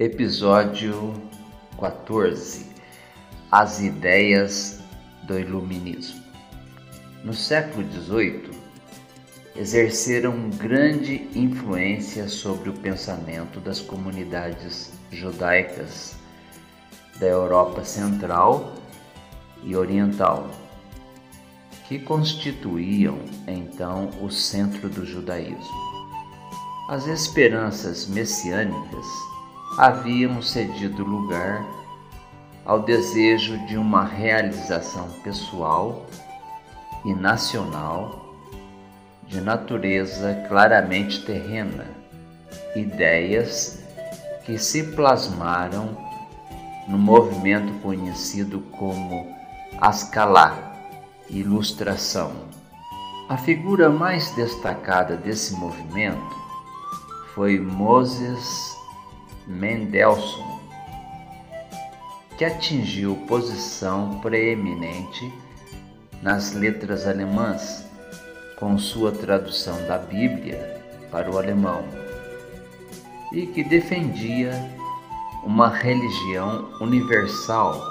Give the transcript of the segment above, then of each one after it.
Episódio 14 As ideias do Iluminismo. No século XVIII, exerceram grande influência sobre o pensamento das comunidades judaicas da Europa Central e Oriental, que constituíam então o centro do judaísmo. As esperanças messiânicas haviam cedido lugar ao desejo de uma realização pessoal e nacional de natureza claramente terrena, ideias que se plasmaram no movimento conhecido como Ascalá, Ilustração. A figura mais destacada desse movimento foi Moses Mendelssohn, que atingiu posição preeminente nas letras alemãs com sua tradução da Bíblia para o alemão e que defendia uma religião universal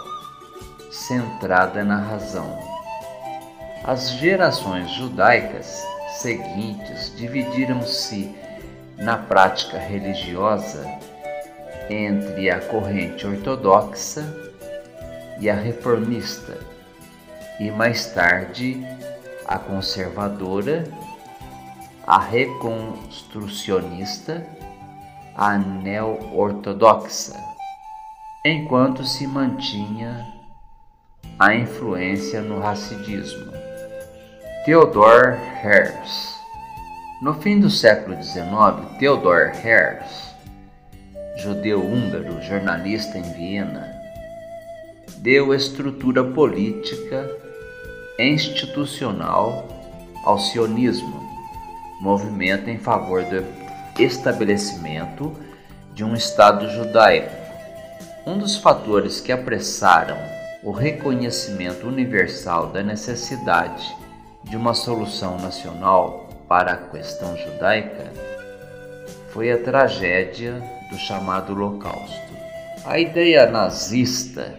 centrada na razão. As gerações judaicas seguintes dividiram-se na prática religiosa entre a corrente ortodoxa e a reformista, e mais tarde a conservadora, a reconstrucionista, a neo-ortodoxa, enquanto se mantinha a influência no racidismo. Theodor Herz No fim do século XIX, Theodor Herz judeu-húngaro, jornalista em Viena, deu estrutura política institucional ao sionismo, movimento em favor do estabelecimento de um Estado judaico. Um dos fatores que apressaram o reconhecimento universal da necessidade de uma solução nacional para a questão judaica foi a tragédia do chamado Holocausto. A ideia nazista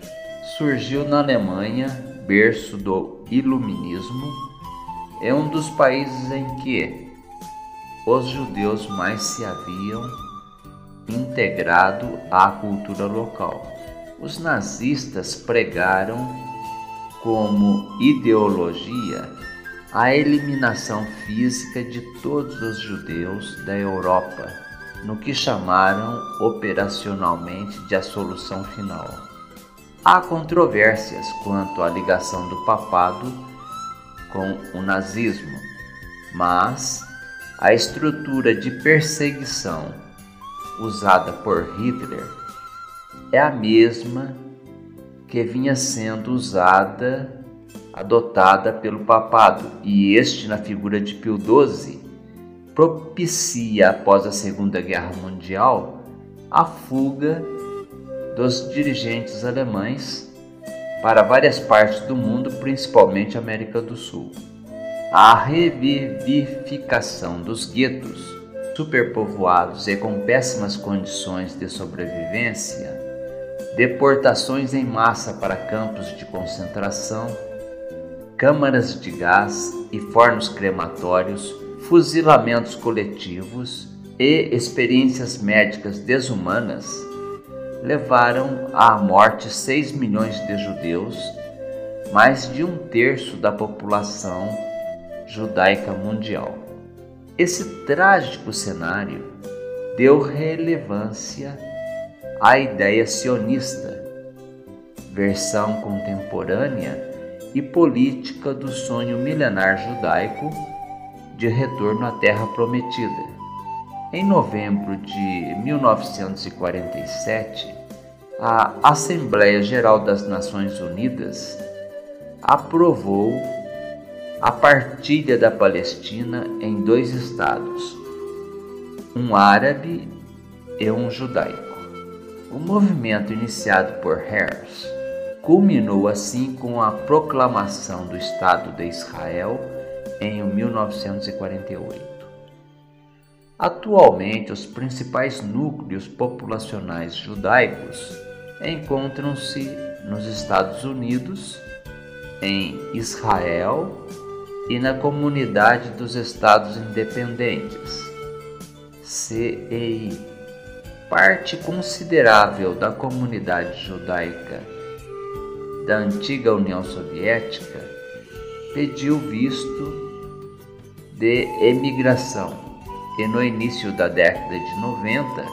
surgiu na Alemanha, berço do Iluminismo, é um dos países em que os judeus mais se haviam integrado à cultura local. Os nazistas pregaram como ideologia a eliminação física de todos os judeus da Europa no que chamaram operacionalmente de a solução final. Há controvérsias quanto à ligação do papado com o nazismo, mas a estrutura de perseguição usada por Hitler é a mesma que vinha sendo usada, adotada pelo papado, e este na figura de Pio XII propicia, após a Segunda Guerra Mundial, a fuga dos dirigentes alemães para várias partes do mundo, principalmente América do Sul. A revivificação dos guetos superpovoados e com péssimas condições de sobrevivência, deportações em massa para campos de concentração, câmaras de gás e fornos crematórios fuzilamentos coletivos e experiências médicas desumanas levaram à morte 6 milhões de judeus, mais de um terço da população judaica mundial. Esse trágico cenário deu relevância à ideia sionista, versão contemporânea e política do sonho milenar judaico de retorno à Terra Prometida. Em novembro de 1947, a Assembleia Geral das Nações Unidas aprovou a partilha da Palestina em dois estados, um árabe e um judaico. O movimento iniciado por Herz culminou assim com a proclamação do Estado de Israel em 1948. Atualmente, os principais núcleos populacionais judaicos encontram-se nos Estados Unidos, em Israel e na Comunidade dos Estados Independentes, CEI. Parte considerável da comunidade judaica da antiga União Soviética pediu visto de emigração e no início da década de 90,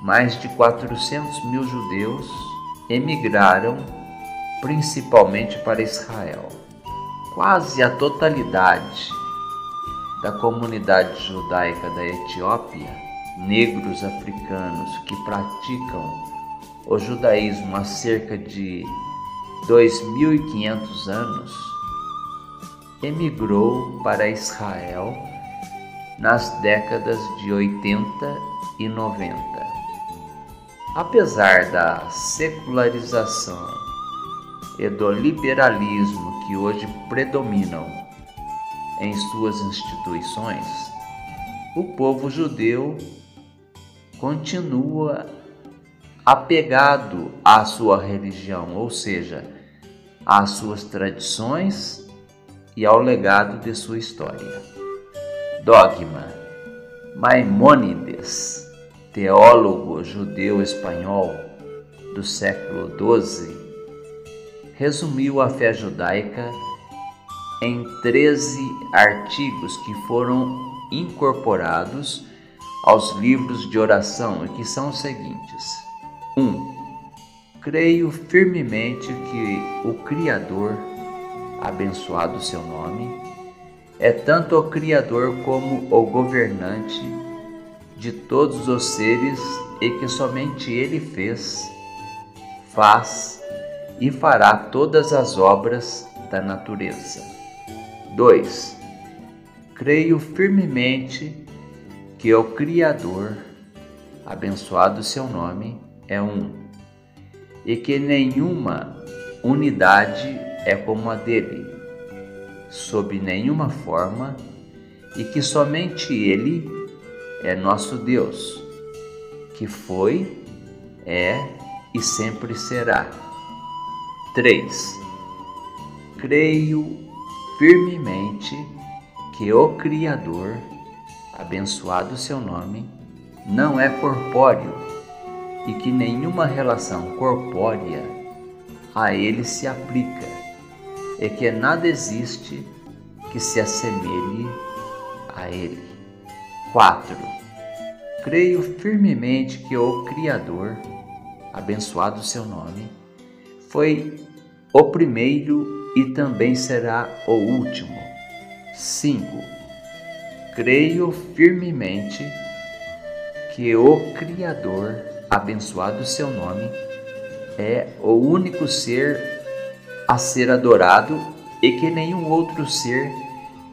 mais de 400 mil judeus emigraram principalmente para Israel. Quase a totalidade da comunidade judaica da Etiópia, negros africanos que praticam o judaísmo há cerca de 2.500 anos, emigrou para Israel nas décadas de 80 e 90. Apesar da secularização e do liberalismo que hoje predominam em suas instituições, o povo judeu continua apegado à sua religião, ou seja, às suas tradições e ao legado de sua história. Dogma. Maimônides, teólogo judeu espanhol do século XII, resumiu a fé judaica em 13 artigos que foram incorporados aos livros de oração e que são os seguintes: 1. Um, creio firmemente que o Criador, abençoado seu nome, é tanto o Criador como o governante de todos os seres e que somente Ele fez, faz e fará todas as obras da natureza. 2. Creio firmemente que o Criador, abençoado seu nome, é um, e que nenhuma unidade é como a dele sob nenhuma forma e que somente Ele é nosso Deus, que foi, é e sempre será. 3. Creio firmemente que o Criador, abençoado seu nome, não é corpóreo e que nenhuma relação corpórea a ele se aplica é que nada existe que se assemelhe a Ele. 4. Creio firmemente que o Criador, abençoado seu nome, foi o primeiro e também será o último. 5. Creio firmemente que o Criador, abençoado seu nome, é o único ser a ser adorado e que nenhum outro ser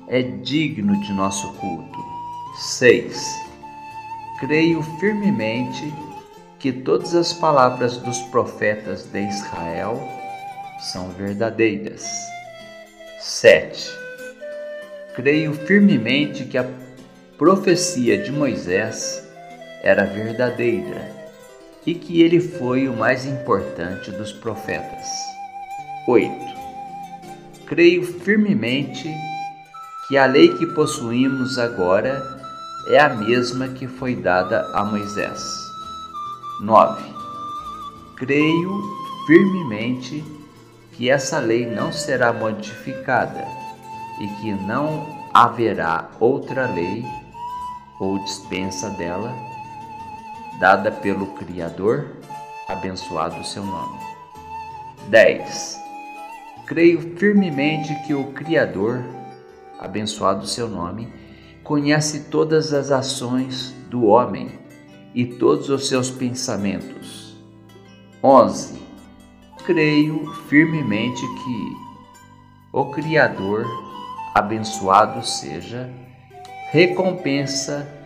é digno de nosso culto. 6. Creio firmemente que todas as palavras dos profetas de Israel são verdadeiras. 7. Creio firmemente que a profecia de Moisés era verdadeira e que ele foi o mais importante dos profetas. 8. Creio firmemente que a lei que possuímos agora é a mesma que foi dada a Moisés. 9. Creio firmemente que essa lei não será modificada e que não haverá outra lei ou dispensa dela dada pelo Criador, abençoado seu nome. 10. Creio firmemente que o Criador, abençoado seu nome, conhece todas as ações do homem e todos os seus pensamentos. 11. Creio firmemente que o Criador, abençoado seja, recompensa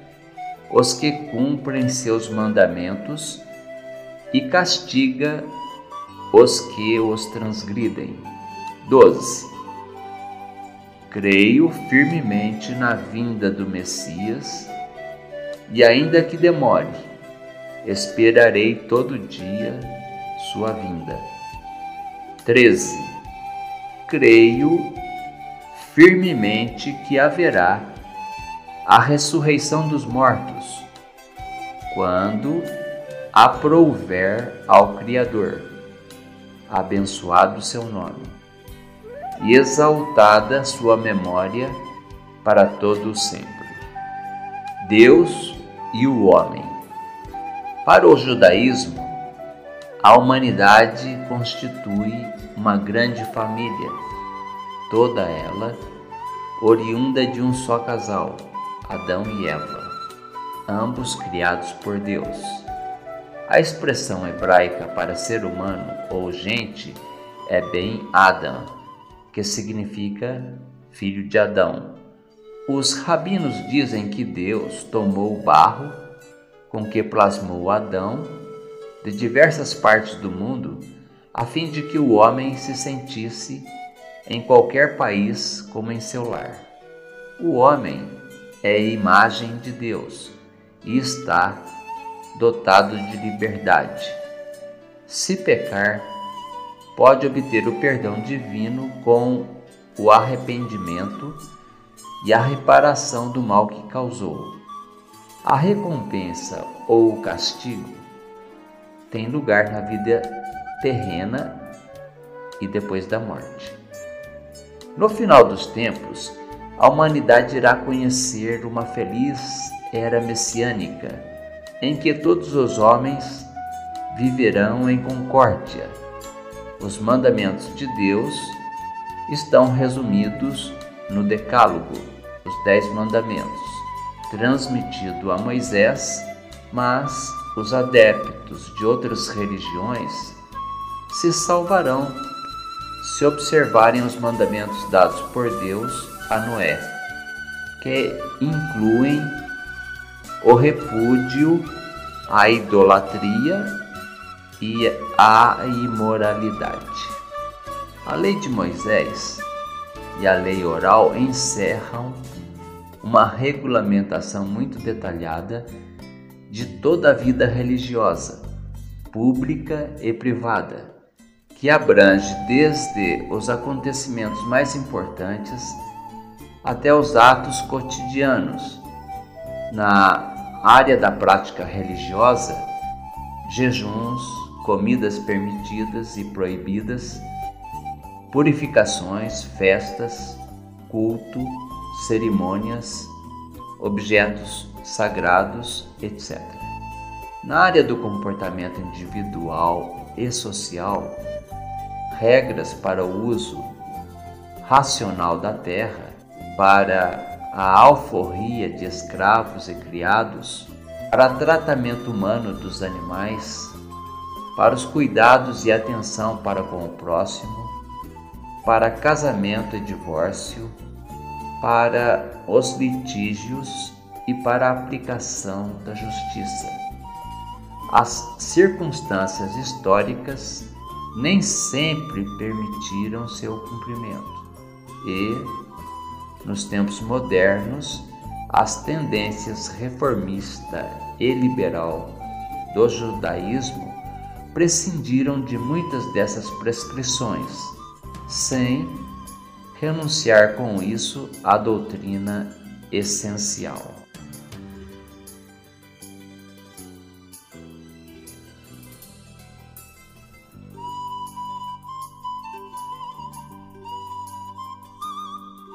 os que cumprem seus mandamentos e castiga os que os transgridem. 12. Creio firmemente na vinda do Messias e ainda que demore, esperarei todo dia sua vinda. 13. Creio firmemente que haverá a ressurreição dos mortos, quando aprouver ao Criador, abençoado seu nome, e exaltada sua memória para todo o sempre. Deus e o homem. Para o judaísmo, a humanidade constitui uma grande família, toda ela oriunda de um só casal, Adão e Eva, ambos criados por Deus. A expressão hebraica para ser humano ou gente é bem Adam, que significa filho de Adão. Os rabinos dizem que Deus tomou o barro com que plasmou Adão de diversas partes do mundo a fim de que o homem se sentisse em qualquer país como em seu lar. O homem é imagem de Deus e está dotado de liberdade. Se pecar, pode obter o perdão divino com o arrependimento e a reparação do mal que causou. A recompensa ou o castigo tem lugar na vida terrena e depois da morte. No final dos tempos, a humanidade irá conhecer uma feliz era messiânica, em que todos os homens viverão em concórdia. Os mandamentos de Deus estão resumidos no Decálogo, os Dez Mandamentos, transmitido a Moisés, mas os adeptos de outras religiões se salvarão se observarem os mandamentos dados por Deus a Noé, que incluem o repúdio à idolatria e à imoralidade. A lei de Moisés e a lei oral encerram uma regulamentação muito detalhada de toda a vida religiosa, pública e privada que abrange desde os acontecimentos mais importantes até os atos cotidianos. Na área da prática religiosa, jejuns, comidas permitidas e proibidas, purificações, festas, culto, cerimônias, objetos sagrados, etc. Na área do comportamento individual e social, regras para o uso racional da terra, para a alforria de escravos e criados, para tratamento humano dos animais, para os cuidados e atenção para com o próximo, para casamento e divórcio, para os litígios e para a aplicação da justiça. As circunstâncias históricas nem sempre permitiram seu cumprimento. E, nos tempos modernos, as tendências reformista e liberal do judaísmo prescindiram de muitas dessas prescrições, sem renunciar com isso à doutrina essencial.